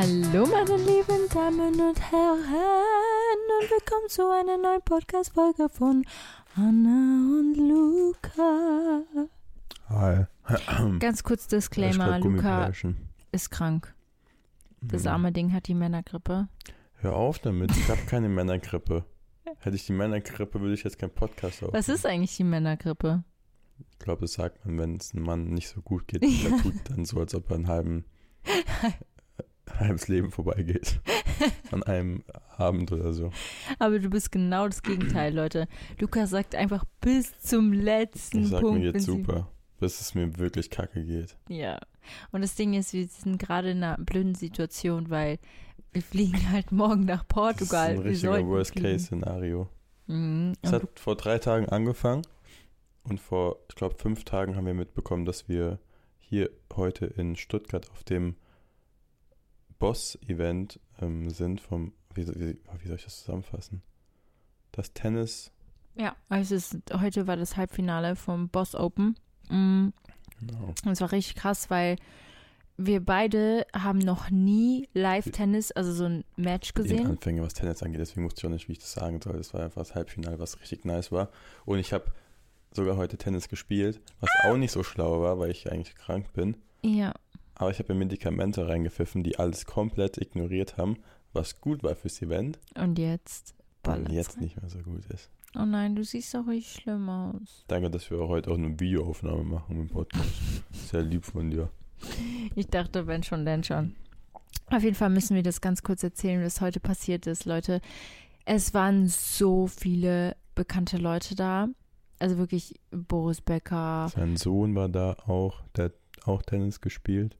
Hallo meine lieben Damen und Herren und willkommen zu einer neuen Podcast-Folge von Anna und Luca. Hi. Ganz kurz Disclaimer, Luca ist krank. Das mhm. arme Ding hat die Männergrippe. Hör auf damit, ich habe keine Männergrippe. Hätte ich die Männergrippe, würde ich jetzt keinen Podcast aufnehmen. Was ist eigentlich die Männergrippe? Ich glaube, das sagt man, wenn es einem Mann nicht so gut geht. Ja. Der tut dann so, als ob er einen halben halbes Leben vorbeigeht. An einem Abend oder so. Aber du bist genau das Gegenteil, Leute. Lukas sagt einfach bis zum letzten ich sag Punkt. Mir jetzt super, bis es mir wirklich kacke geht. Ja. Und das Ding ist, wir sind gerade in einer blöden Situation, weil wir fliegen halt morgen nach Portugal. Das ist ein richtiger Worst-Case-Szenario. Mhm. Es hat vor drei Tagen angefangen und vor, ich glaube, fünf Tagen haben wir mitbekommen, dass wir hier heute in Stuttgart auf dem Boss-Event ähm, sind vom, wie, wie, wie, soll ich das zusammenfassen? Das Tennis. Ja, also ist, heute war das Halbfinale vom Boss Open. Mhm. Genau. Und es war richtig krass, weil wir beide haben noch nie Live-Tennis, also so ein Match gesehen. In Anfänge, was Tennis angeht, deswegen wusste ich auch nicht, wie ich das sagen soll. Das war einfach das Halbfinale, was richtig nice war. Und ich habe sogar heute Tennis gespielt, was ah. auch nicht so schlau war, weil ich eigentlich krank bin. Ja. Aber ich habe mir Medikamente reingepfiffen, die alles komplett ignoriert haben, was gut war fürs Event. Und jetzt? Und jetzt nicht mehr so gut ist. Oh nein, du siehst doch richtig schlimm aus. Danke, dass wir heute auch eine Videoaufnahme machen im Podcast. Sehr lieb von dir. Ich dachte, wenn schon, denn schon. Auf jeden Fall müssen wir das ganz kurz erzählen, was heute passiert ist, Leute. Es waren so viele bekannte Leute da. Also wirklich Boris Becker. Sein Sohn war da auch, der hat auch Tennis gespielt.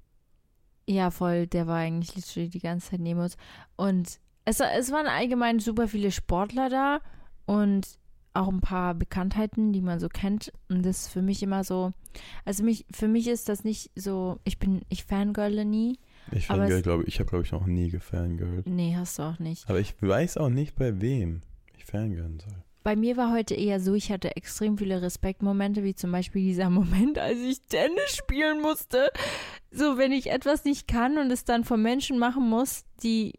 Ja, voll. Der war eigentlich literally die ganze Zeit neben uns. Und es, es waren allgemein super viele Sportler da und auch ein paar Bekanntheiten, die man so kennt. Und das ist für mich immer so, also mich, für mich ist das nicht so, ich bin, ich fangirle nie. Ich fangirl, glaube ich, habe glaube ich noch nie gefangirlt. Nee, hast du auch nicht. Aber ich weiß auch nicht, bei wem ich fangirlen soll. Bei mir war heute eher so, ich hatte extrem viele Respektmomente, wie zum Beispiel dieser Moment, als ich Tennis spielen musste. So, wenn ich etwas nicht kann und es dann von Menschen machen muss, die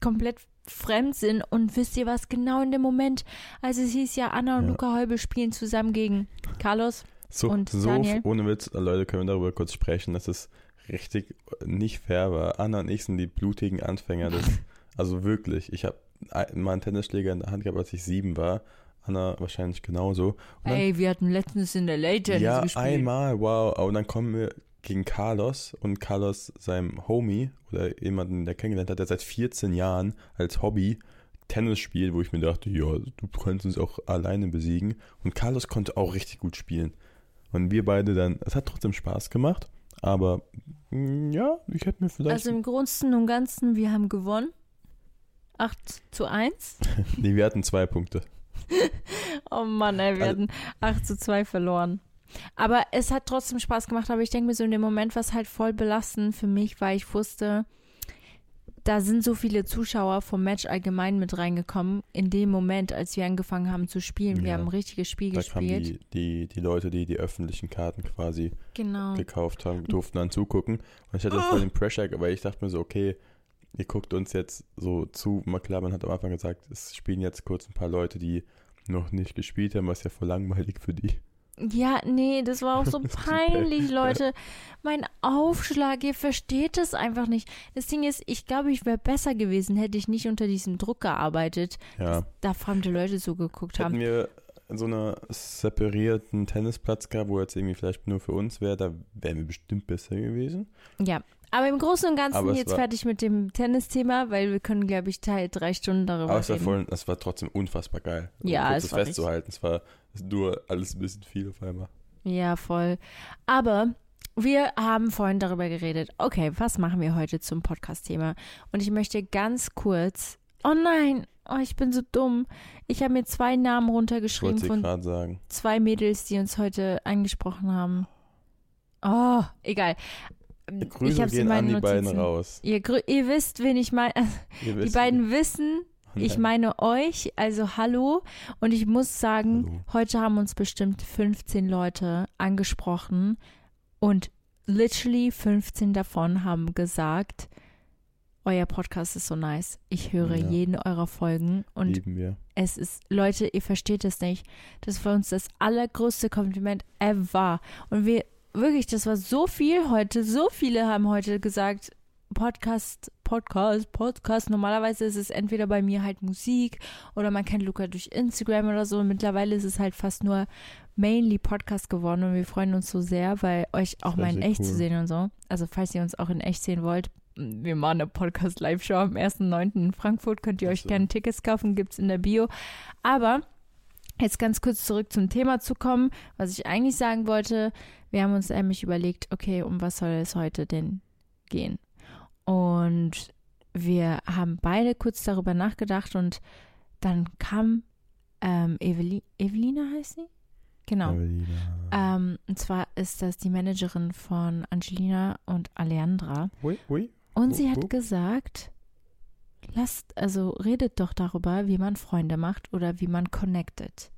komplett fremd sind und wisst ihr was, genau in dem Moment, als es hieß ja, Anna und ja. Luca Heubel spielen zusammen gegen Carlos so, und so Daniel. ohne Witz, Leute, können wir darüber kurz sprechen, dass es richtig nicht fair war. Anna und ich sind die blutigen Anfänger des, also wirklich, ich habe mal einen Tennisschläger in der Hand gehabt, als ich sieben war. Anna wahrscheinlich genauso. Dann, Ey, wir hatten letztens in der Late ja, gespielt. Einmal, wow. Und dann kommen wir gegen Carlos und Carlos, seinem Homie oder jemanden, der kennengelernt hat, der seit 14 Jahren als Hobby Tennis spielt, wo ich mir dachte, ja, du könntest uns auch alleine besiegen. Und Carlos konnte auch richtig gut spielen. Und wir beide dann, es hat trotzdem Spaß gemacht, aber mm, ja, ich hätte mir vielleicht. Also im Großen und Ganzen, wir haben gewonnen. 8 zu 1. nee, wir hatten zwei Punkte. oh Mann, ey, wir also, hatten 8 zu 2 verloren. Aber es hat trotzdem Spaß gemacht, aber ich denke mir so in dem Moment war es halt voll belastend für mich, weil ich wusste, da sind so viele Zuschauer vom Match allgemein mit reingekommen. In dem Moment, als wir angefangen haben zu spielen, ja, wir haben ein richtiges Spiel da gespielt. Kamen die, die, die Leute, die die öffentlichen Karten quasi genau. gekauft haben, durften dann zugucken. Und ich hatte oh. voll den Pressure, weil ich dachte mir so, okay, ihr guckt uns jetzt so zu. Klar, man hat am Anfang gesagt, es spielen jetzt kurz ein paar Leute, die noch nicht gespielt haben, was ja voll langweilig für die. Ja, nee, das war auch so peinlich, Leute. Mein Aufschlag, ihr versteht das einfach nicht. Das Ding ist, ich glaube, ich wäre besser gewesen, hätte ich nicht unter diesem Druck gearbeitet, ja. dass da fremde Leute so geguckt Hätten haben. wir so einen separierten Tennisplatz gehabt, wo jetzt irgendwie vielleicht nur für uns wäre, da wären wir bestimmt besser gewesen. Ja, aber im Großen und Ganzen jetzt fertig mit dem Tennisthema, weil wir können, glaube ich, drei Stunden darüber aber es reden. War voll, das war trotzdem unfassbar geil. Ja, um es war festzuhalten. Es war nur alles ein bisschen viel auf einmal. Ja, voll. Aber wir haben vorhin darüber geredet. Okay, was machen wir heute zum Podcast-Thema? Und ich möchte ganz kurz. Oh nein, oh, ich bin so dumm. Ich habe mir zwei Namen runtergeschrieben von sagen. zwei Mädels, die uns heute angesprochen haben. Oh, egal. Grüße ich gehen an die Notizen. beiden raus. Ihr, ihr wisst, wen ich meine. Die beiden wissen, ich meine euch, also hallo. Und ich muss sagen, hallo. heute haben uns bestimmt 15 Leute angesprochen und literally 15 davon haben gesagt, euer Podcast ist so nice. Ich höre ja. jeden eurer Folgen und Lieben wir. es ist, Leute, ihr versteht es nicht. Das war uns das allergrößte Kompliment ever. Und wir wirklich, das war so viel heute. So viele haben heute gesagt, Podcast, Podcast, Podcast. Normalerweise ist es entweder bei mir halt Musik oder man kennt Luca durch Instagram oder so. Mittlerweile ist es halt fast nur mainly Podcast geworden und wir freuen uns so sehr, weil euch auch mal in echt cool. zu sehen und so. Also falls ihr uns auch in echt sehen wollt, wir machen eine Podcast-Live-Show am 1.9. in Frankfurt. Könnt ihr euch gerne Tickets kaufen, gibt es in der Bio. Aber jetzt ganz kurz zurück zum Thema zu kommen, was ich eigentlich sagen wollte. Wir haben uns nämlich überlegt, okay, um was soll es heute denn gehen? Und wir haben beide kurz darüber nachgedacht und dann kam ähm, Eveli Evelina heißt sie? Genau. Ähm, und zwar ist das die Managerin von Angelina und Aleandra. Oui, oui. Und sie hat gesagt, lasst, also redet doch darüber, wie man Freunde macht oder wie man connectet.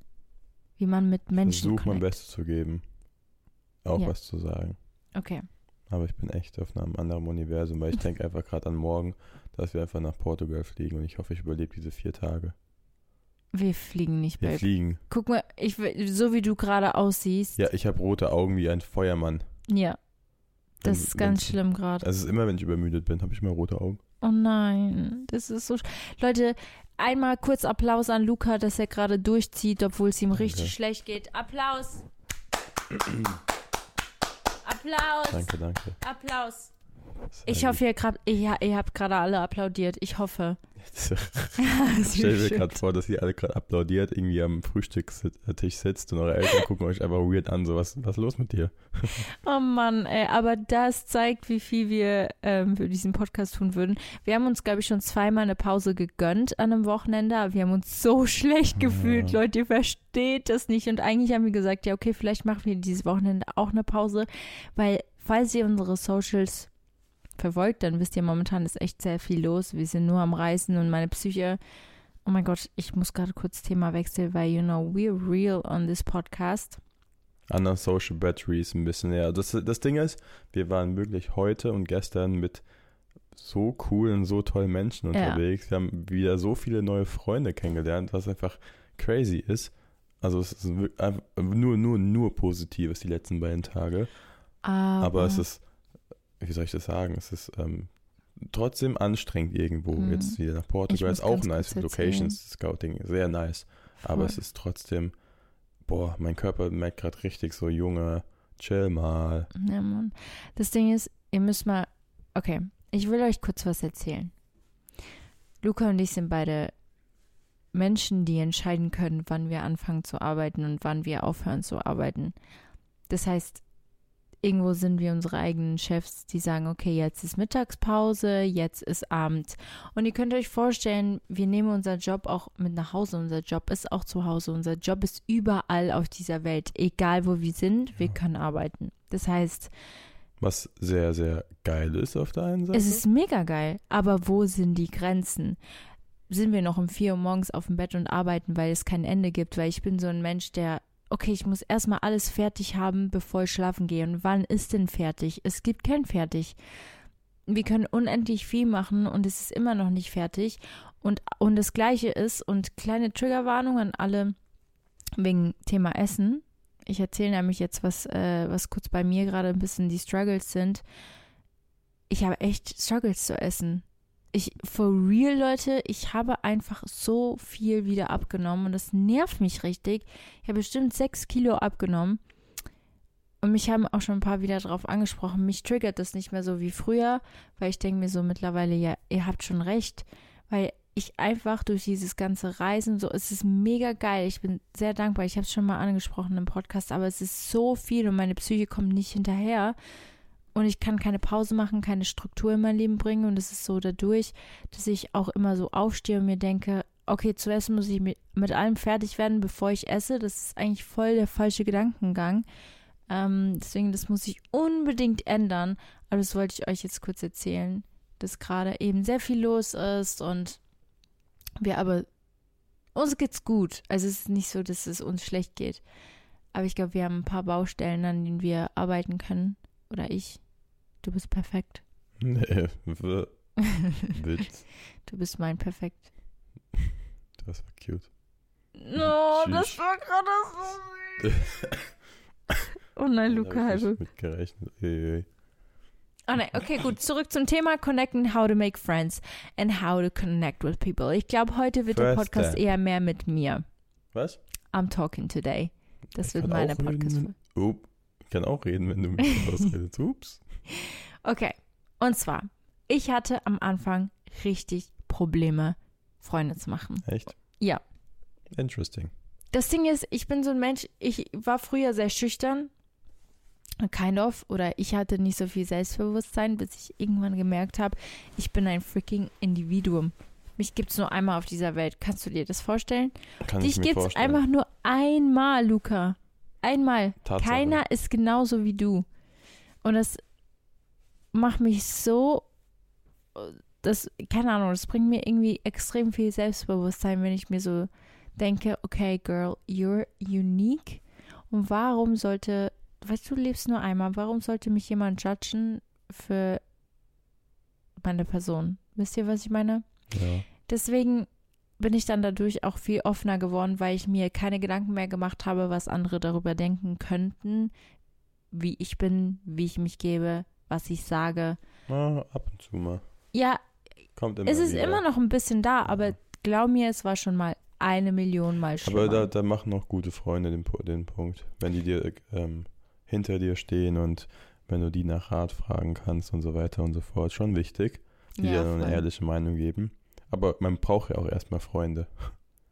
Wie man mit Menschen Versuch mein Bestes zu geben auch ja. was zu sagen. Okay. Aber ich bin echt auf einem anderen Universum, weil ich denke einfach gerade an morgen, dass wir einfach nach Portugal fliegen und ich hoffe, ich überlebe diese vier Tage. Wir fliegen nicht, Wir fliegen. Guck mal, ich, so wie du gerade aussiehst. Ja, ich habe rote Augen wie ein Feuermann. Ja. Das wenn, ist ganz schlimm gerade. Also es ist immer, wenn ich übermüdet bin, habe ich mal rote Augen. Oh nein, das ist so. Leute, einmal kurz Applaus an Luca, dass er gerade durchzieht, obwohl es ihm okay. richtig schlecht geht. Applaus. Applaus. Danke, danke. Applaus. Ich hoffe, ihr, grad, ihr, ihr habt gerade alle applaudiert. Ich hoffe. ich stelle mir gerade vor, dass ihr alle gerade applaudiert, irgendwie am Frühstückstisch sitzt und eure Eltern gucken euch einfach weird an. So, was, was ist los mit dir? oh Mann, ey, aber das zeigt, wie viel wir ähm, für diesen Podcast tun würden. Wir haben uns, glaube ich, schon zweimal eine Pause gegönnt an einem Wochenende, aber wir haben uns so schlecht gefühlt, ja. Leute, ihr versteht das nicht. Und eigentlich haben wir gesagt, ja, okay, vielleicht machen wir dieses Wochenende auch eine Pause, weil falls ihr unsere Socials verfolgt, dann wisst ihr, momentan ist echt sehr viel los. Wir sind nur am Reisen und meine Psyche oh mein Gott, ich muss gerade kurz Thema wechseln, weil, you know, we're real on this podcast. Anderen Social Batteries ein bisschen, ja. Das, das Ding ist, wir waren wirklich heute und gestern mit so coolen, so tollen Menschen Ja. unterwegs. Wir haben wieder so viele neue Freunde kennengelernt, was einfach crazy ist. Also es ist nur, nur, nur Positives die letzten beiden Tage. Aber, Aber es ist, wie soll ich das sagen, es ist ähm, trotzdem anstrengend irgendwo. Mhm. Jetzt wieder nach Portugal ist auch nice. Locations Scouting, sehr nice. Aber voll. es ist trotzdem, boah, mein Körper merkt gerade richtig so, Junge, chill mal. Ja, Mann. Das Ding ist, ihr müsst mal. Okay, ich will euch kurz was erzählen. Luca und ich sind beide Menschen, die entscheiden können, wann wir anfangen zu arbeiten und wann wir aufhören zu arbeiten. Das heißt, irgendwo sind wir unsere eigenen Chefs, die sagen, okay, jetzt ist Mittagspause, jetzt ist Abend. Und ihr könnt euch vorstellen, wir nehmen unseren Job auch mit nach Hause. Unser Job ist auch zu Hause. Unser Job ist überall auf dieser Welt. Egal wo wir sind, wir Ja. können arbeiten. Das heißt, Was sehr, sehr geil ist auf der einen Seite. es ist mega geil. Aber wo sind die Grenzen? Sind wir noch um 4 Uhr morgens auf dem Bett und arbeiten, weil es kein Ende gibt? Weil ich bin so ein Mensch, der, okay, ich muss erstmal alles fertig haben, bevor ich schlafen gehe. Und wann ist denn fertig? Es gibt kein fertig. Wir können unendlich viel machen und es ist immer noch nicht fertig. Und, und das Gleiche ist, und kleine Triggerwarnung an alle wegen Thema Essen. Ich erzähle nämlich jetzt, was, äh, was kurz bei mir gerade ein bisschen die Struggles sind. Ich habe echt Struggles zu essen. Ich, for real, Leute, ich habe einfach so viel wieder abgenommen und das nervt mich richtig. Ich habe bestimmt sechs Kilo abgenommen. Und mich haben auch schon ein paar wieder drauf angesprochen. Mich triggert das nicht mehr so wie früher, weil ich denke mir so mittlerweile, ja, ihr habt schon recht. Weil ich einfach durch dieses ganze Reisen, so, es ist mega geil. Ich bin sehr dankbar. Ich habe es schon mal angesprochen im Podcast, aber es ist so viel und meine Psyche kommt nicht hinterher. Und ich kann keine Pause machen, keine Struktur in mein Leben bringen. Und es ist so dadurch, dass ich auch immer so aufstehe und mir denke, okay, zuerst muss ich mit, mit allem fertig werden, bevor ich esse. Das ist eigentlich voll der falsche Gedankengang. Ähm, deswegen, das muss ich unbedingt ändern. Aber das wollte ich euch jetzt kurz erzählen, dass gerade eben sehr viel los ist und wir aber, uns geht's gut. Also es ist nicht so, dass es uns schlecht geht. Aber ich glaube, wir haben ein paar Baustellen, an denen wir arbeiten können. Oder ich. Du bist perfekt. Nee, Witz. Du bist mein Perfekt. Das war cute. No, das Tschüss. war gerade so. Oh nein, Luca, ich halbe. nicht mit gerechnet. Uiui. Oh nein, okay, gut. Zurück zum Thema Connect and how to make friends and how to connect with people. Ich glaube, heute wird der First Podcast step. eher mehr mit mir. Was? I'm talking today. Das Ich wird meine reden, podcast wenn- Oh, ich kann auch reden, wenn du mich ausredest. Ups. Okay. Und zwar, ich hatte am Anfang richtig Probleme, Freunde zu machen. Echt? Ja. Interesting. Das Ding ist, ich bin so ein Mensch, ich war früher sehr schüchtern. Kind of. Oder ich hatte nicht so viel Selbstbewusstsein, bis ich irgendwann gemerkt habe, ich bin ein freaking Individuum. Mich gibt es nur einmal auf dieser Welt. Kannst du dir das vorstellen? Kann Dich ich mir gibt es vorstellen. einfach nur einmal, Luca. Einmal. Tatsache. Keiner ist genauso wie du. Und das macht mich so. Das, keine Ahnung, das bringt mir irgendwie extrem viel Selbstbewusstsein, wenn ich mir so denke, okay, girl, you're unique. Und warum sollte, weißt du, du lebst nur einmal, warum sollte mich jemand judgen für meine Person? Wisst ihr, was ich meine? Ja. Deswegen bin ich dann dadurch auch viel offener geworden, weil ich mir keine Gedanken mehr gemacht habe, was andere darüber denken könnten, wie ich bin, wie ich mich gebe, was ich sage. Ah, ab und zu mal. Ja, Kommt immer es ist wieder. immer noch ein bisschen da, aber glaub mir, es war schon mal eine Million Mal schlimmer. Aber da, da machen auch gute Freunde den, den Punkt. Wenn die dir ähm, hinter dir stehen und wenn du die nach Rat fragen kannst und so weiter und so fort. Schon wichtig, die dir dann eine ehrliche Meinung geben. Aber man braucht ja auch erstmal Freunde.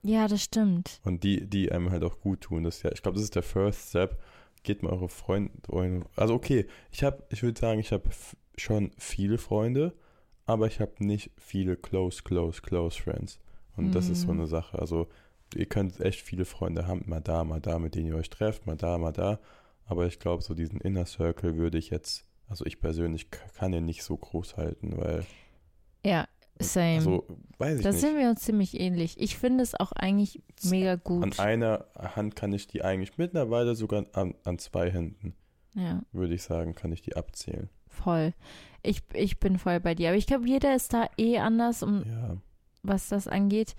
ja, das stimmt. Und die, die einem halt auch gut tun. Das ist ja, ich glaube, das ist der First Step. Geht mal eure Freunde. Also okay, ich habe, ich würde sagen, ich habe schon viele Freunde, aber ich habe nicht viele close, close, close Friends. Und das ist so Mhm. eine Sache. Also ihr könnt echt viele Freunde haben, mal da, mal da, mit denen ihr euch trefft, mal da, mal da. Aber ich glaube, so diesen Inner Circle würde ich jetzt, also ich persönlich kann den nicht so groß halten, weil Ja, Same. Also, weiß ich da nicht. sind wir uns ziemlich ähnlich. Ich finde es auch eigentlich mega gut. An einer Hand kann ich die eigentlich mittlerweile sogar an, an zwei Händen, ja, würde ich sagen, kann ich die abzählen. voll. Ich, ich bin voll bei dir. Aber ich glaube, jeder ist da eh anders, um, Ja, was das angeht.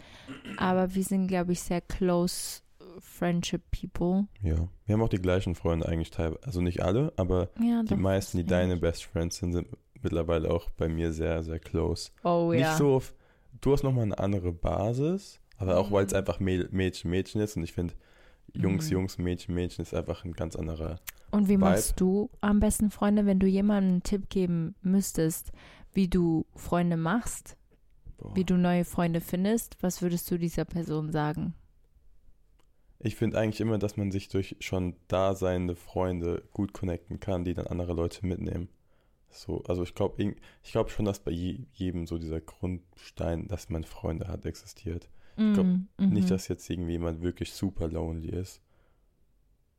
Aber wir sind, glaube ich, sehr close Friendship People. ja. Wir haben auch die gleichen Freunde eigentlich teilweise. Also nicht alle, aber Ja, die meisten, die das deine. Best Friends sind, sind mittlerweile auch bei mir sehr, sehr close. Oh Nicht ja. so auf, du hast nochmal eine andere Basis, aber auch weil es Mhm. einfach Mäd- Mädchen, Mädchen ist und ich finde, Jungs, Mhm. Jungs, Mädchen, Mädchen ist einfach ein ganz anderer. Und wie Vibe. machst du am besten Freunde, wenn du jemandem einen Tipp geben müsstest, wie du Freunde machst, Boah. wie du neue Freunde findest? Was würdest du dieser Person sagen? Ich finde eigentlich immer, dass man sich durch schon daseinende Freunde gut connecten kann, die dann andere Leute mitnehmen. So, also ich glaube ich glaub schon, dass bei je, jedem so dieser Grundstein, dass man Freunde hat, existiert. glaub Mm, Nicht, mhm. dass jetzt irgendwie jemand wirklich super lonely ist.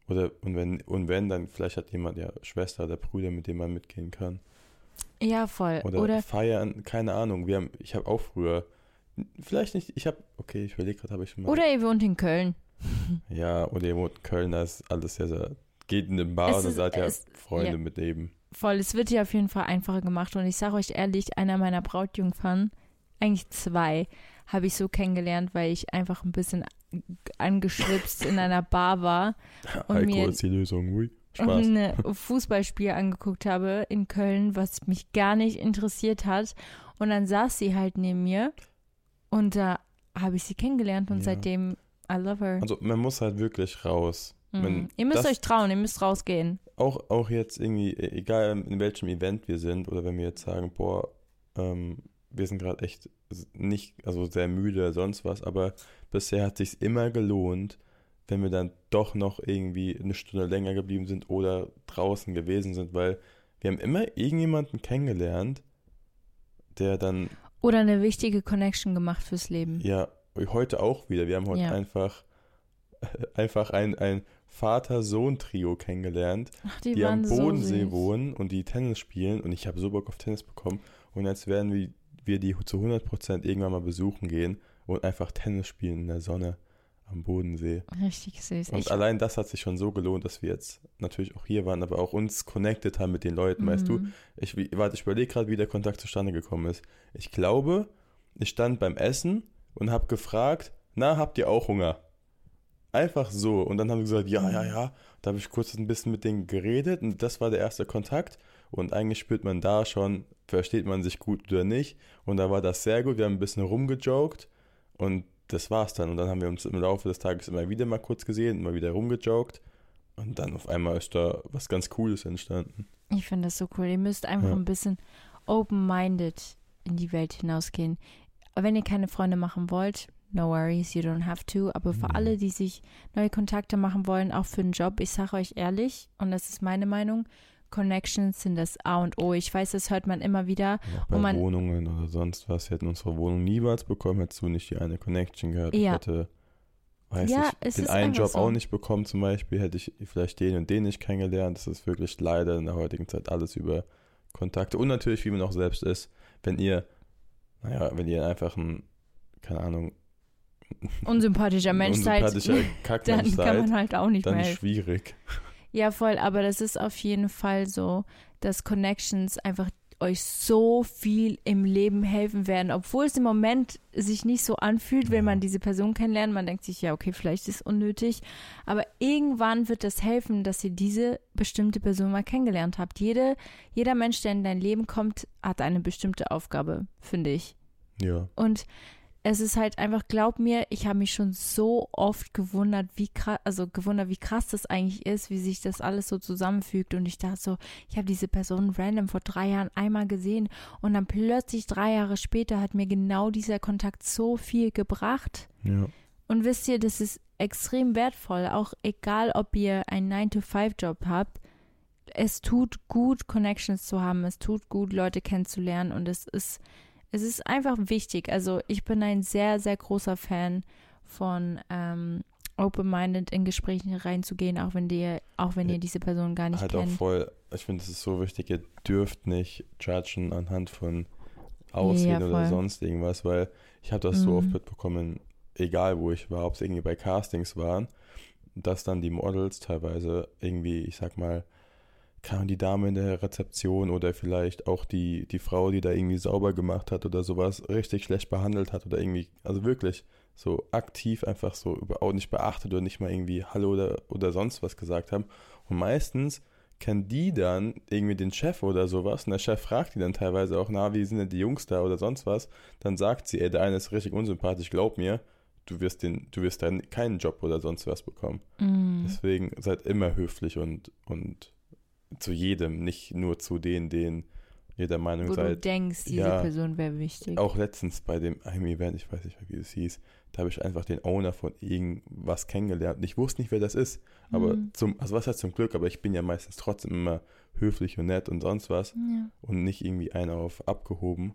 Oder und wenn, und wenn, dann vielleicht hat jemand ja Schwester oder Brüder, mit dem man mitgehen kann. Ja, voll. Oder, Oder, feiern, keine Ahnung. Wir haben, ich habe auch früher, vielleicht nicht, ich habe, okay, ich überlege gerade, habe ich mal. oder ihr wohnt in Köln. Ja, oder ihr wohnt in Köln, da ist alles sehr, sehr, geht in den Bar Es und dann seid ihr es- Freunde ja. mit eben. Voll, es wird dir auf jeden Fall einfacher gemacht. Und ich sage euch ehrlich, einer meiner Brautjungfern, eigentlich zwei, habe ich so kennengelernt, weil ich einfach ein bisschen angeschwipst in einer Bar war Und Alkohol mir- ist die Lösung, ui. Spaß. ein Fußballspiel angeguckt habe in Köln, was mich gar nicht interessiert hat. Und dann saß sie halt neben mir und da habe ich sie kennengelernt und Ja. seitdem I love her. Also man muss halt wirklich raus. Mhm. Ihr müsst euch trauen, ihr müsst rausgehen. Auch, auch jetzt irgendwie, e- egal in welchem Event wir sind oder wenn wir jetzt sagen, boah, ähm, wir sind gerade echt nicht, also sehr müde oder sonst was, aber bisher hat sich immer gelohnt, wenn wir dann doch noch irgendwie eine Stunde länger geblieben sind oder draußen gewesen sind, weil wir haben immer irgendjemanden kennengelernt, der dann Oder eine wichtige Connection gemacht fürs Leben. Ja, heute auch wieder. Wir haben heute Ja. einfach, einfach ein, ein Vater-Sohn-Trio kennengelernt, Ach, die, die, am so Bodensee süß. wohnen und die Tennis spielen. Und ich habe so Bock auf Tennis bekommen. Und jetzt werden wir, wir die zu 100% irgendwann mal besuchen gehen und einfach Tennis spielen in der Sonne am Bodensee. Richtig süß. Und Ich, allein das hat sich schon so gelohnt, dass wir jetzt natürlich auch hier waren, aber auch uns connected haben mit den Leuten, weißt du? Mhm. Ich, warte, ich überlege gerade, wie der Kontakt zustande gekommen ist. Ich glaube, ich stand beim Essen und habe gefragt, na, habt ihr auch Hunger? Einfach so. Und dann haben sie gesagt, ja, ja, ja. Da habe ich kurz ein bisschen mit denen geredet und das war der erste Kontakt. Und eigentlich spürt man da schon, versteht man sich gut oder nicht. Und da war das sehr gut. Wir haben ein bisschen rumgejoked und das war's dann. Und dann haben wir uns im Laufe des Tages immer wieder mal kurz gesehen, immer wieder rumgejoked. Und dann auf einmal ist da was ganz Cooles entstanden. Ich finde das so cool. Ihr müsst einfach Ja. ein bisschen open-minded in die Welt hinausgehen. Wenn ihr keine Freunde machen wollt, no worries, you don't have to. Aber für Ja. alle, die sich neue Kontakte machen wollen, auch für einen Job, ich sage euch ehrlich, und das ist meine Meinung, Connections sind das A und O. Ich weiß, das hört man immer wieder. Auch bei man- Wohnungen oder sonst was. Wir hätten unsere Wohnung niemals bekommen, hättest du nicht die eine Connection gehabt. Ich Ja. hätte, weiß Ja, ich, den einen Job so. auch nicht bekommen zum Beispiel, hätte ich vielleicht den und den nicht kennengelernt. Das ist wirklich leider in der heutigen Zeit alles über Kontakte. Und natürlich, wie man auch selbst ist. Wenn ihr, naja, wenn ihr einfach ein, keine Ahnung, Unsympathischer Mensch seid, dann kann man halt auch nicht dann mehr helfen. schwierig. Ja, voll, aber das ist auf jeden Fall so, dass Connections einfach euch so viel im Leben helfen werden, obwohl es im Moment sich nicht so anfühlt, wenn man diese Person kennenlernt. Man denkt sich, ja, okay, vielleicht ist es unnötig, aber irgendwann wird das helfen, dass ihr diese bestimmte Person mal kennengelernt habt. Jede, jeder Mensch, der in dein Leben kommt, hat eine bestimmte Aufgabe, finde ich. Ja. Und es ist halt einfach, glaub mir, ich habe mich schon so oft gewundert, wie krass, also gewundert, wie krass das eigentlich ist, wie sich das alles so zusammenfügt. Und ich dachte so, ich habe diese Person random vor drei Jahren einmal gesehen und dann plötzlich drei Jahre später hat mir genau dieser Kontakt so viel gebracht. Ja. Und wisst ihr, das ist extrem wertvoll, auch egal, ob ihr einen 9-to-5-Job habt. Es tut gut, Connections zu haben. Es tut gut, Leute kennenzulernen. Und es ist, es ist einfach wichtig. Also ich bin ein sehr, sehr großer Fan von ähm, open-minded in Gesprächen reinzugehen, auch wenn ihr, auch wenn ihr diese Person gar nicht halt auch kennt. voll, ich finde, es ist so wichtig, ihr dürft nicht judgen anhand von Ausreden Ja, oder sonst irgendwas, weil ich habe das so Mhm. oft mitbekommen, egal wo ich war, ob es irgendwie bei Castings waren, dass dann die Models teilweise irgendwie, ich sag mal, kam die Dame in der Rezeption oder vielleicht auch die, die Frau, die da irgendwie sauber gemacht hat oder sowas, richtig schlecht behandelt hat oder irgendwie, also wirklich so aktiv einfach so über, auch nicht beachtet oder nicht mal irgendwie Hallo oder, oder sonst was gesagt haben. Und meistens kennen die dann irgendwie den Chef oder sowas und der Chef fragt die dann teilweise auch, na, wie sind denn die Jungs da oder sonst was. Dann sagt sie, ey, der eine ist richtig unsympathisch, glaub mir, du wirst den, du wirst dann keinen Job oder sonst was bekommen. Mm. Deswegen seid immer höflich und, und zu jedem, nicht nur zu denen, denen ihr der Meinung Wo du seid. denkst, diese ja. Person wäre wichtig. Auch letztens bei dem einem Event, ich weiß nicht mehr, wie es hieß, da habe ich einfach den Owner von irgendwas kennengelernt. Ich wusste nicht, wer das ist. Aber Mhm. zum, also was heißt zum Glück, aber ich bin ja meistens trotzdem immer höflich und nett und sonst was Ja. und nicht irgendwie einer auf abgehoben.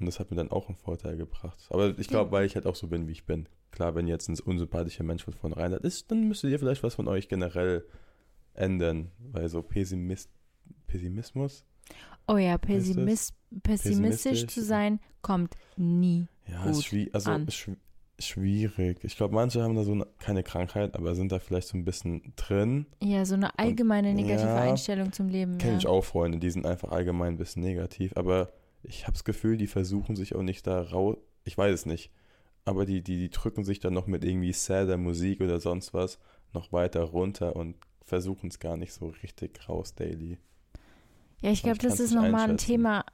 Und das hat mir dann auch einen Vorteil gebracht. Aber ich glaube, weil ich halt auch so bin, wie ich bin. Klar, wenn jetzt ein unsympathischer Mensch von vornherein ist, dann müsstet ihr vielleicht was von euch generell ändern. Weil so Pessimist, Pessimismus, Oh ja? Pessimist, pessimistisch Pessimistisch? zu sein, kommt nie. ja, Gut ist schwi also an. ist schw schwierig. Ich glaube, manche haben da so eine, keine Krankheit, aber sind da vielleicht so ein bisschen drin. Ja, so eine allgemeine negative ja, Einstellung zum Leben. Kenne ja. ich auch Freunde, die sind einfach allgemein ein bisschen negativ, aber ich habe das Gefühl, die versuchen sich auch nicht da raus. Ich weiß es nicht. Aber die, die, die drücken sich dann noch mit irgendwie sadder Musik oder sonst was noch weiter runter und versuchen es gar nicht so richtig raus daily. Ja, ich Aber glaube, das ist nochmal ein. Thema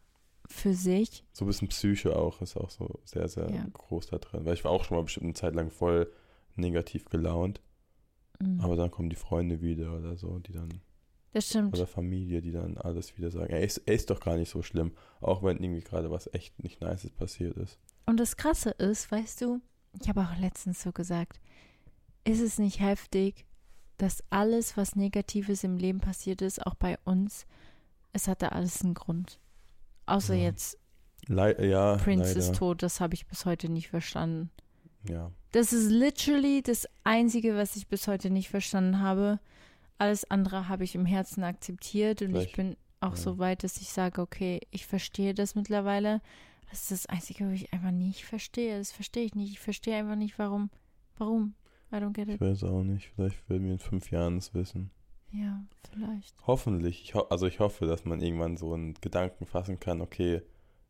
für sich. So ein bisschen Psyche auch ist auch so sehr, sehr Ja. groß da drin. Weil ich war auch schon mal bestimmt eine Zeit lang voll negativ gelaunt. Mhm. Aber dann kommen die Freunde wieder oder so, die dann, Das stimmt. oder Familie, die dann alles wieder sagen. Ey, ist, ist doch gar nicht so schlimm. Auch wenn irgendwie gerade was echt nicht Nices passiert ist. Und das Krasse ist, weißt du, ich habe auch letztens so gesagt, ist es nicht heftig, dass alles, was Negatives im Leben passiert ist, auch bei uns, es hatte alles einen Grund. Außer Ja. jetzt, Le ja, Prince leider. ist tot, das habe ich bis heute nicht verstanden. Ja. Das ist literally das Einzige, was ich bis heute nicht verstanden habe. Alles andere habe ich im Herzen akzeptiert und ich Vielleicht, bin auch ja. so weit, dass ich sage, okay, ich verstehe das mittlerweile. Das ist das Einzige, was ich einfach nicht verstehe. Das verstehe ich nicht. Ich verstehe einfach nicht, warum. Warum? I don't get Ich it. weiß auch nicht. Vielleicht werden wir in fünf Jahren es wissen. Ja, vielleicht. Hoffentlich. Ich ho also ich hoffe, dass man irgendwann so einen Gedanken fassen kann, okay,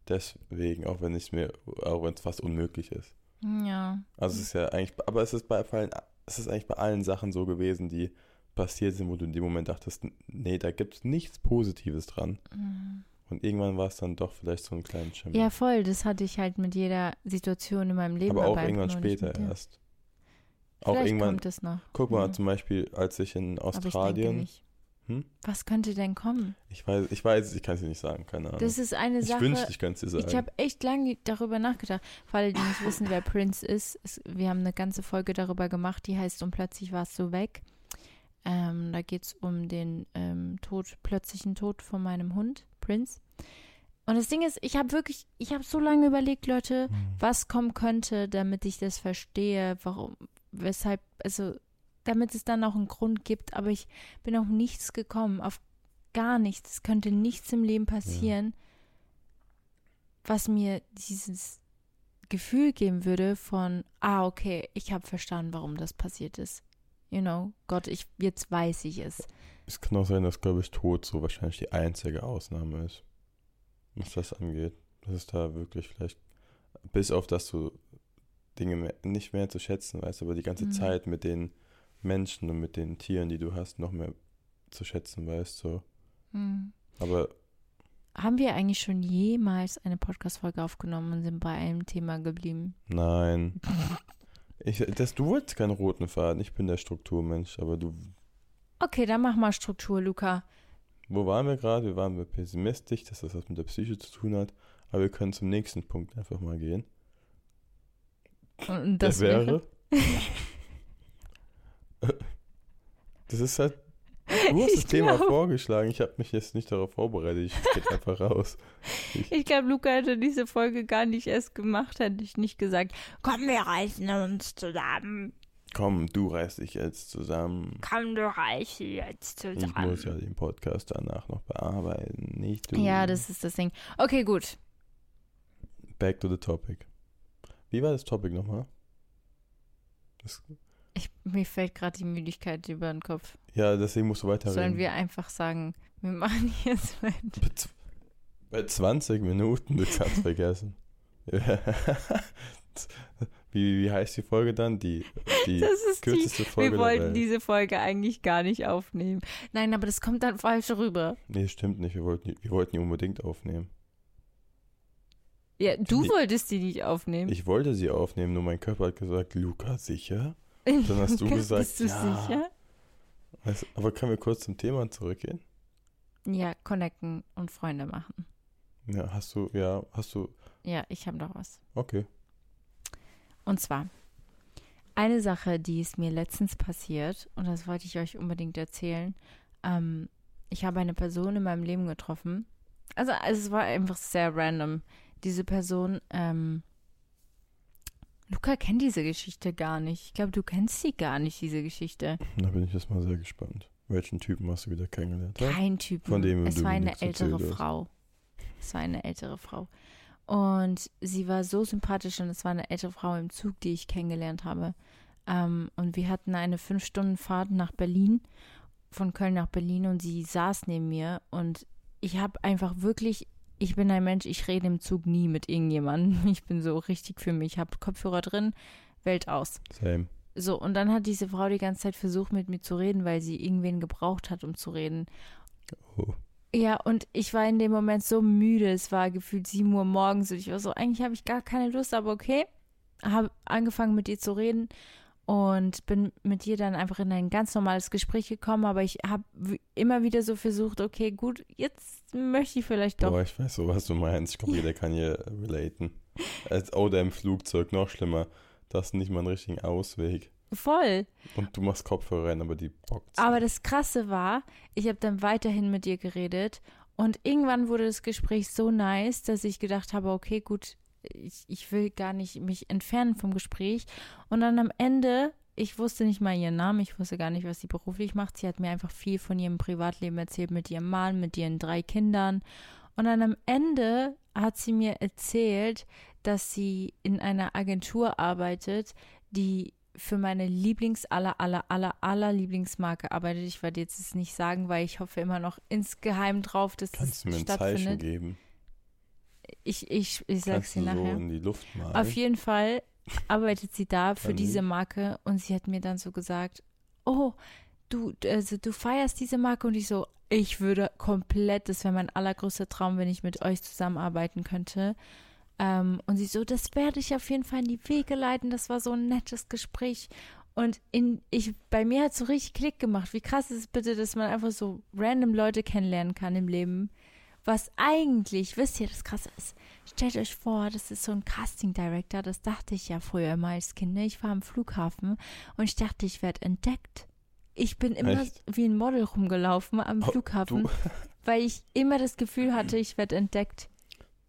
deswegen, auch wenn es mir, auch wenn es fast unmöglich ist. Ja. Also es ist ja eigentlich, aber es ist bei allen, es ist eigentlich bei allen Sachen so gewesen, die passiert sind, wo du in dem Moment dachtest, nee, da gibt es nichts Positives dran. Mhm. Und irgendwann war es dann doch vielleicht so ein kleinen Schimmer. Ja, voll. Das hatte ich halt mit jeder Situation in meinem Leben. aber auch irgendwann später erst. Auch Vielleicht irgendwann, kommt es noch. guck mal, Ja. zum Beispiel, als ich in ich Australien, nicht. Hm? Was könnte denn kommen? ich weiß, ich weiß, es, ich kann es dir nicht sagen, keine Ahnung. Das ist eine ich Sache. wünschte, ich könnte es dir sagen. Ich habe echt lange darüber nachgedacht. Für alle, die nicht wissen, wer Prince ist, es, wir haben eine ganze Folge darüber gemacht, die heißt Und plötzlich warst du weg. Ähm, da geht es um den ähm, Tod, plötzlichen Tod von meinem Hund, Prince. Und das Ding ist, ich habe wirklich, ich habe so lange überlegt, Leute, Hm. was kommen könnte, damit ich das verstehe, warum, weshalb, also damit es dann auch einen Grund gibt, aber ich bin auf nichts gekommen, auf gar nichts. Es könnte nichts im Leben passieren, was mir dieses Gefühl geben würde von, ah, okay, ich habe verstanden, warum das passiert ist. You know, Gott, ich, jetzt weiß ich es. Es kann auch sein, dass, glaube ich, Tod so wahrscheinlich die einzige Ausnahme ist, was das angeht. Das ist da wirklich vielleicht, bis auf dass du Dinge mehr, nicht mehr zu schätzen weißt, aber die ganze Mhm. Zeit mit den Menschen und mit den Tieren, die du hast, noch mehr zu schätzen weißt. So. Hm. Aber Haben wir eigentlich schon jemals eine Podcast-Folge aufgenommen und sind bei einem Thema geblieben? nein. Ich, das, du wolltest keinen roten Faden, ich bin der Strukturmensch, aber du, Okay, dann mach mal Struktur, Luca. wo waren wir gerade? Wir waren pessimistisch, dass das was mit der Psyche zu tun hat, aber wir können zum nächsten Punkt einfach mal gehen. Und das Der wäre? wäre. das ist halt. Du hast Ich das Thema glaub- vorgeschlagen. Ich habe mich jetzt nicht darauf vorbereitet. Ich gehe einfach raus. Ich glaube, Luca hätte diese Folge gar nicht erst gemacht, hätte ich nicht gesagt, komm, wir reißen uns zusammen. Komm, du reißt dich jetzt zusammen. Komm, du reißen jetzt Ich zusammen. muss ja den Podcast danach noch bearbeiten. Nicht du. Ja, das ist das Ding. Okay, gut. back to the topic. Wie war das Topic nochmal? Das, Ich, mir fällt gerade die Müdigkeit über den Kopf. ja, deswegen musst du weiterreden. Sollen wir einfach sagen, wir machen jetzt weiter. Bei z- Bei 20 Minuten, du kannst vergessen. Wie, wie heißt die Folge dann? Die, die Das ist die. kürzeste Folge Wir wollten diese Folge eigentlich gar nicht aufnehmen. Nein, aber das kommt dann falsch rüber. Nee, stimmt nicht. Wir wollten, die- wir wollten die unbedingt aufnehmen. Ja, du Die- wolltest die nicht aufnehmen. Ich wollte sie aufnehmen, nur mein Körper hat gesagt, Luca, sicher? Dann hast du gesagt, Bist du ja. sicher? Weißt, aber können wir kurz zum Thema zurückgehen? Ja, connecten und Freunde machen. Ja, hast du, ja, hast du, Ja, ich habe noch was. okay. Und zwar eine Sache, die ist mir letztens passiert und das wollte ich euch unbedingt erzählen. Ähm, ich habe eine Person in meinem Leben getroffen. Also, also es war einfach sehr random. Diese Person, ähm, Luca kennt diese Geschichte gar nicht. Ich glaube, du kennst sie gar nicht, diese Geschichte. Da bin ich jetzt mal sehr gespannt. Welchen Typen hast du wieder kennengelernt? Kein Typ. Von dem es du war eine ältere. Frau. Es war eine ältere Frau. Und sie war so sympathisch und es war eine ältere Frau im Zug, die ich kennengelernt habe. Ähm, und wir hatten eine Fünf-Stunden-Fahrt nach Berlin, von Köln nach Berlin und sie saß neben mir und ich habe einfach wirklich, ich bin ein Mensch, ich rede im Zug nie mit irgendjemandem. Ich bin so richtig für mich, ich habe Kopfhörer drin, Welt aus. Same. So, und dann hat diese Frau die ganze Zeit versucht, mit mir zu reden, weil sie irgendwen gebraucht hat, um zu reden. Oh. Ja, und ich war in dem Moment so müde. Es war gefühlt 7 Uhr morgens und ich war so, eigentlich habe ich gar keine Lust, aber okay. Habe angefangen mit ihr zu reden und bin mit ihr dann einfach in ein ganz normales Gespräch gekommen, aber ich habe immer wieder so versucht, okay, gut, jetzt möchte ich vielleicht doch. Boah, ich weiß so, was du meinst. Ich glaube, jeder kann hier relaten. Als, oder im Flugzeug, noch schlimmer. Da hast du nicht mal einen richtigen Ausweg. Voll. Und du machst Kopfhörer rein, aber die bockt. Aber das Krasse war, ich habe dann weiterhin mit ihr geredet und irgendwann wurde das Gespräch so nice, dass ich gedacht habe, okay, gut, ich, ich will gar nicht mich entfernen vom Gespräch. Und dann am Ende, ich wusste nicht mal ihren Namen, ich wusste gar nicht, was sie beruflich macht. Sie hat mir einfach viel von ihrem Privatleben erzählt, mit ihrem Mann, mit ihren drei Kindern. Und dann am Ende hat sie mir erzählt, dass sie in einer Agentur arbeitet, die für meine Lieblings aller aller aller aller Lieblingsmarke arbeitet. Ich werde jetzt es nicht sagen, weil ich hoffe immer noch insgeheim drauf, dass Kannst es du mir ein Zeichen geben? Ich ich ich sag's dir so nachher. in die Luft malen? Auf jeden Fall arbeitet sie da für diese. Marke und sie hat mir dann so gesagt, oh, du, also du feierst diese Marke und ich so, ich würde komplett, das wäre mein allergrößter Traum, wenn ich mit euch zusammenarbeiten könnte. Ähm, und sie so, das werde ich auf jeden Fall in die Wege leiten. Das war so ein nettes Gespräch. Und in, ich, bei mir hat so richtig Klick gemacht. Wie krass ist es bitte, dass man einfach so random Leute kennenlernen kann im Leben. Was eigentlich, wisst ihr, das krasse ist, stellt euch vor, das ist so ein Casting Director, das dachte ich ja früher immer als Kind. ne? Ich war am Flughafen und ich dachte, ich werde entdeckt. Ich bin immer Echt? wie ein Model rumgelaufen am Oh, Flughafen, Du weil ich immer das Gefühl hatte, ich werde entdeckt.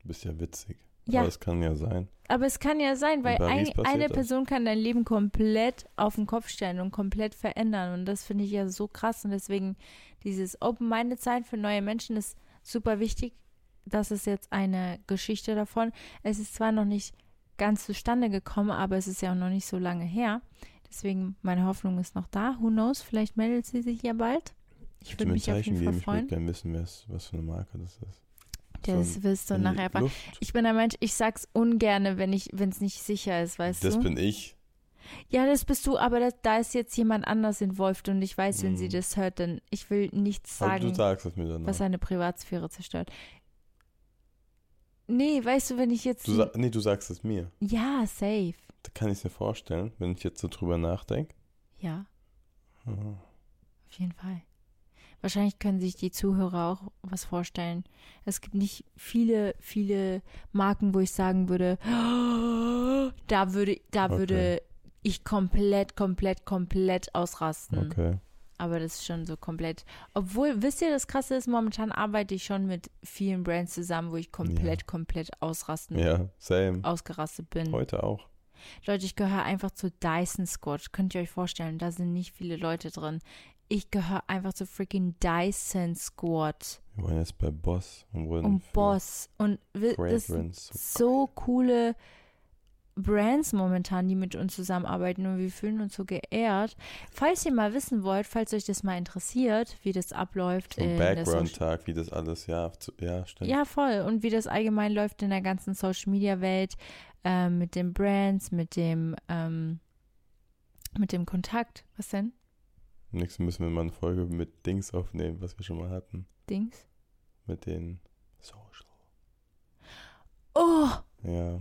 bist ja witzig. Ja. Aber es kann ja sein. Aber es kann ja sein, weil ein, eine das. Person kann dein Leben komplett auf den Kopf stellen und komplett verändern. Und das finde ich ja so krass. Und deswegen dieses Open-Minded sein für neue Menschen ist super wichtig. Das ist jetzt eine Geschichte davon. Es ist zwar noch nicht ganz zustande gekommen, aber es ist ja auch noch nicht so lange her. Deswegen, meine Hoffnung ist noch da. Who knows? Vielleicht meldet sie sich ja bald. Ich würde ein mich auf Zeichen jeden Fall geben? Ich würde freuen. gerne wissen, was für eine Marke das ist. Das So wirst du nachher erfahren. Ich bin ein Mensch, ich sag's ungerne, wenn ich, wenn es nicht sicher ist, weißt Das du? bin ich. Ja, das bist du, aber das, da ist jetzt jemand anders involviert und ich weiß, wenn sie Mhm. das hört, dann ich will nichts sagen, sagst es mir dann. was seine Privatsphäre zerstört. Nee, weißt du, wenn ich jetzt. Du nee, du sagst es mir. ja, safe. Da kann ich es mir vorstellen, wenn ich jetzt so drüber nachdenke. Ja, Mhm. auf jeden Fall. Wahrscheinlich können sich die Zuhörer auch was vorstellen. Es gibt nicht viele, viele Marken, wo ich sagen würde, da würde, da Okay. würde ich komplett, komplett, komplett ausrasten. Okay. Aber das ist schon so komplett. Obwohl, wisst ihr, das Krasse ist, momentan arbeite ich schon mit vielen Brands zusammen, wo ich komplett, komplett ausrasten, Ja, same. ausgerastet bin. Heute auch. Leute, ich gehöre einfach zu Dyson Squad. Könnt ihr euch vorstellen, da sind nicht viele Leute drin. Ich gehöre einfach zu freaking Dyson Squad. Wir waren jetzt bei Boss und wurden und für Boss. Und wi- das sind Fragrance. so coole Brands momentan, die mit uns zusammenarbeiten und wir fühlen uns so geehrt. Falls ihr mal wissen wollt, falls euch das mal interessiert, wie das abläuft So Background-Tag, wie das alles, ja, ja, stimmt. Ja, voll. Und wie das allgemein läuft in der ganzen Social Media Welt, ähm, mit den Brands, mit dem, ähm, mit dem Kontakt. Was denn? Nächstes müssen wir mal eine Folge mit Dings aufnehmen, was wir schon mal hatten. Dings? Mit den Social. Oh, Ja.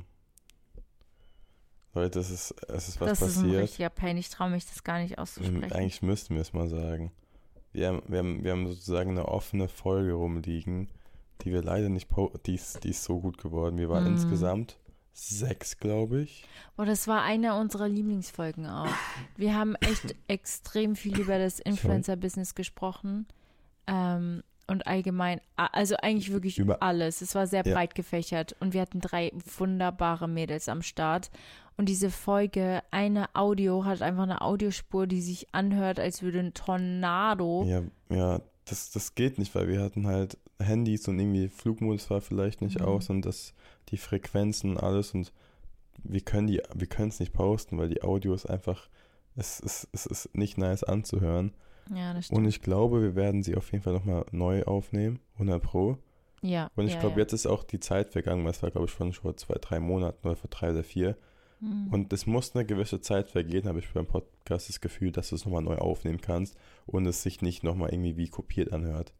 Leute, es ist, es ist was das ist ein passiert. richtiger Pain. Ich traue mich das gar nicht auszusprechen. Eigentlich müssten wir es mal sagen. Wir haben, wir, haben, wir haben sozusagen eine offene Folge rumliegen, die wir leider nicht die ist, die ist so gut geworden. Wir waren Mm. insgesamt sechs, glaube ich. Oh, das war einer unserer Lieblingsfolgen auch. Wir haben echt extrem viel über das Influencer-Business gesprochen. Ähm, und allgemein, also eigentlich wirklich Über- alles. Es war sehr Ja. breit gefächert und wir hatten drei wunderbare Mädels am Start. Und diese Folge, eine Audio hat einfach eine Audiospur, die sich anhört, als würde ein Tornado. Ja, ja, das, das geht nicht, weil wir hatten halt Handys und irgendwie Flugmodus war vielleicht nicht Mhm. aus und das, die Frequenzen und alles und wir können die, wir können es nicht posten, weil die Audio ist einfach, es ist, es ist nicht nice anzuhören. Ja, das stimmt. Und ich glaube, wir werden sie auf jeden Fall nochmal neu aufnehmen, 100 Pro. ja, Und ich ja, glaube, ja. jetzt ist auch die Zeit vergangen, weil es war, glaube ich, schon vor zwei, drei Monaten oder vor drei oder vier. Mhm. Und es muss eine gewisse Zeit vergehen, habe ich beim Podcast das Gefühl, dass du es nochmal neu aufnehmen kannst und es sich nicht nochmal irgendwie wie kopiert anhört.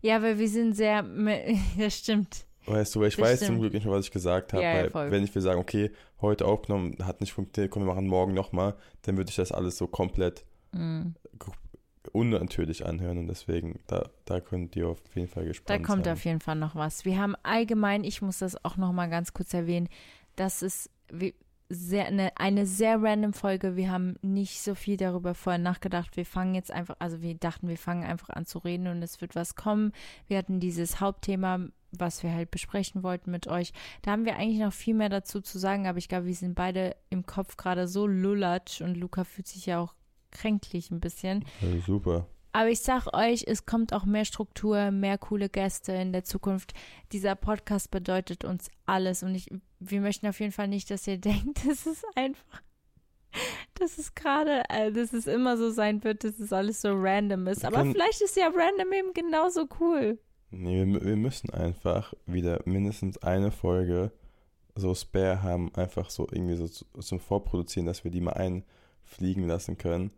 ja, weil wir sind sehr, das stimmt. Weißt du, ich Das weiß stimmt. zum Glück nicht mehr, was ich gesagt habe. Ja, ja, weil voll. wenn ich will sagen, okay, heute aufgenommen, hat nicht funktioniert, komm, wir machen morgen nochmal, dann würde ich das alles so komplett Mhm. Unnatürlich anhören und deswegen, da, da könnt ihr auf jeden Fall Da gespannt kommt sein. auf jeden Fall noch was. Wir haben allgemein, ich muss das auch noch mal ganz kurz erwähnen, das ist wie- sehr, eine, eine sehr random Folge. Wir haben nicht so viel darüber vorher nachgedacht. Wir fangen jetzt einfach, also wir dachten, wir fangen einfach an zu reden und es wird was kommen. Wir hatten dieses Hauptthema, was wir halt besprechen wollten mit euch. Da haben wir eigentlich noch viel mehr dazu zu sagen, aber ich glaube, wir sind beide im Kopf gerade so lullatsch und Luca fühlt sich ja auch kränklich ein bisschen. Ja, super. Aber ich sag euch, es kommt auch mehr Struktur, mehr coole Gäste in der Zukunft. Dieser Podcast bedeutet uns alles und ich, wir möchten auf jeden Fall nicht, dass ihr denkt, das ist einfach, dass es gerade, äh, dass es immer so sein wird, dass es alles so random ist. Aber Kann- vielleicht ist ja random eben genauso cool. Nee, wir, wir müssen einfach wieder mindestens eine Folge so spare haben, einfach so irgendwie so zu- zum Vorproduzieren, dass wir die mal einfliegen lassen können.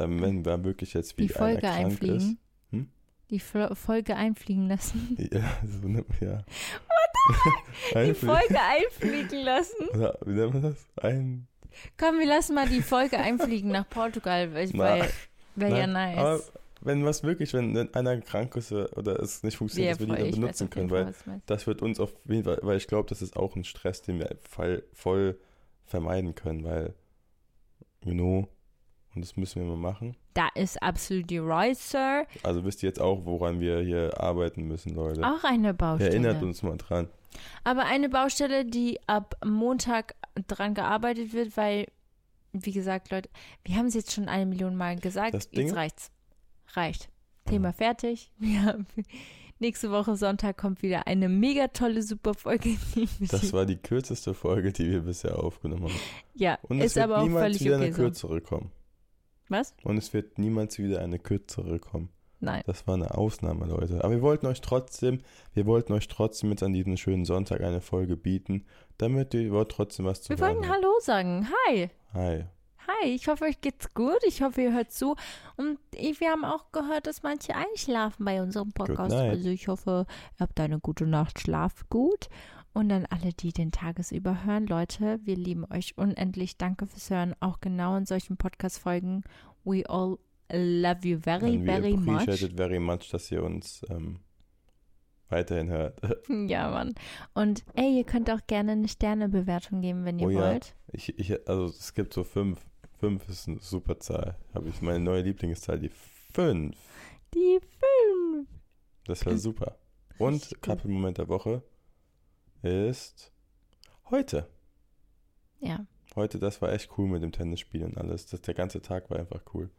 Dann, wenn wir wirklich jetzt wie Die Folge einer krank einfliegen. Hm? Die Flo Folge einfliegen lassen. ist. Ja, so ne, ja. Die Einfliegen. Folge einfliegen lassen. Ja, wie nennt man das? Ein. Komm, wir lassen mal die Folge einfliegen nach Portugal, weil, wäre ja nice. Aber wenn was wirklich, wenn einer krank ist oder es nicht funktioniert, dass wir die dann benutzen können, weil das wird uns auf jeden Fall, weil ich glaube, das ist auch ein Stress, den wir voll, voll vermeiden können, weil, you know, und das müssen wir mal machen. Da ist absolut right, Sir. Also wisst ihr jetzt auch, woran wir hier arbeiten müssen, Leute. Auch eine Baustelle. Erinnert uns mal dran. Aber eine Baustelle, die ab Montag dran gearbeitet wird, weil, wie gesagt, Leute, wir haben es jetzt schon eine Million Mal gesagt. Das Ding- jetzt reicht's. Reicht. Thema fertig. Ja. Nächste Woche Sonntag kommt wieder eine mega tolle, super Folge. Das war die kürzeste Folge, die wir bisher aufgenommen haben. ja, Und es ist wird aber auch niemals völlig wieder okay eine so. kürzere kommen. Was? Und es wird niemals wieder eine kürzere kommen. Nein. Das war eine Ausnahme, Leute. Aber wir wollten euch trotzdem, wir wollten euch trotzdem jetzt an diesem schönen Sonntag eine Folge bieten, damit ihr trotzdem was zu Wir hören wollten. Hallo sagen. Hi. Hi. Hi, ich hoffe, euch geht's gut. Ich hoffe, ihr hört zu. Und wir haben auch gehört, dass manche einschlafen bei unserem Podcast. Also ich hoffe, ihr habt eine gute Nacht, schlaft gut. Und an alle, die den Tagesüber hören, Leute, wir lieben euch unendlich. Danke fürs Hören. Auch genau in solchen Podcast-Folgen. We all love you very, And we very much. appreciate it very much, dass ihr uns ähm, weiterhin hört. Ja, Mann. Und ey, ihr könnt auch gerne eine Sternebewertung geben, wenn ihr Oh ja. wollt. Ich, ich, also es gibt so fünf. Fünf ist eine super Zahl. Habe ich meine neue Lieblingszahl, die fünf. Die fünf. Das war super. Und. Couple-Moment der Woche ist heute. Ja. Heute, das war echt cool mit dem Tennisspiel und alles. Das, der ganze Tag war einfach cool.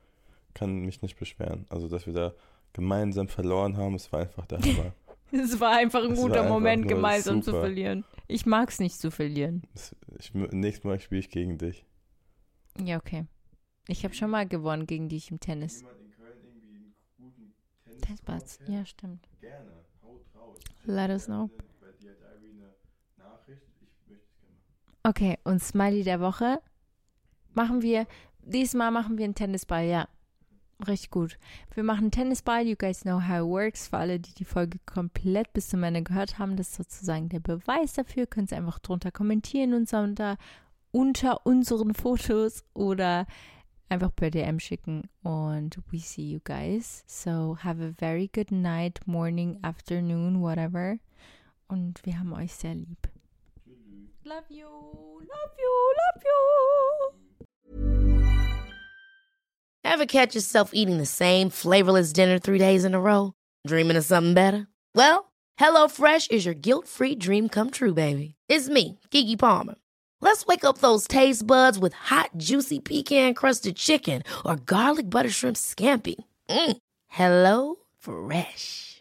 Kann mich nicht beschweren. Also, dass wir da gemeinsam verloren haben, es war einfach der Hammer. Es war einfach ein Es guter Moment, gemeinsam zu super. verlieren. Ich mag's nicht zu verlieren. Das- Ich, nächstes Mal spiele ich gegen dich. Ja, okay. Ich habe schon mal gewonnen gegen dich im Tennis. Tennisbats. Ja, stimmt. Gerne, haut raus. Let us know. Bei dir hat Irene eine Nachricht. Ich möchte es gerne machen. Okay, und Smiley der Woche machen wir, diesmal machen wir einen Tennisball, ja. Richtig gut. Wir machen einen Tennisball, you guys know how it works. Für alle, die die Folge komplett bis zum Ende gehört haben, das ist sozusagen der Beweis dafür. Könnt ihr einfach drunter kommentieren und unter, unter unseren Fotos oder einfach per DM schicken. Und we see you guys. So have a very good night, morning, afternoon, whatever. Und wir haben euch sehr lieb. Love you, love you, love you. Ever catch yourself eating the same flavorless dinner three days in a row? Dreaming of something better? Well, HelloFresh is your guilt-free dream come true, baby. It's me, Kiki Palmer. Let's wake up those taste buds with hot, juicy pecan-crusted chicken or garlic butter shrimp scampi. Mm. Hello Fresh.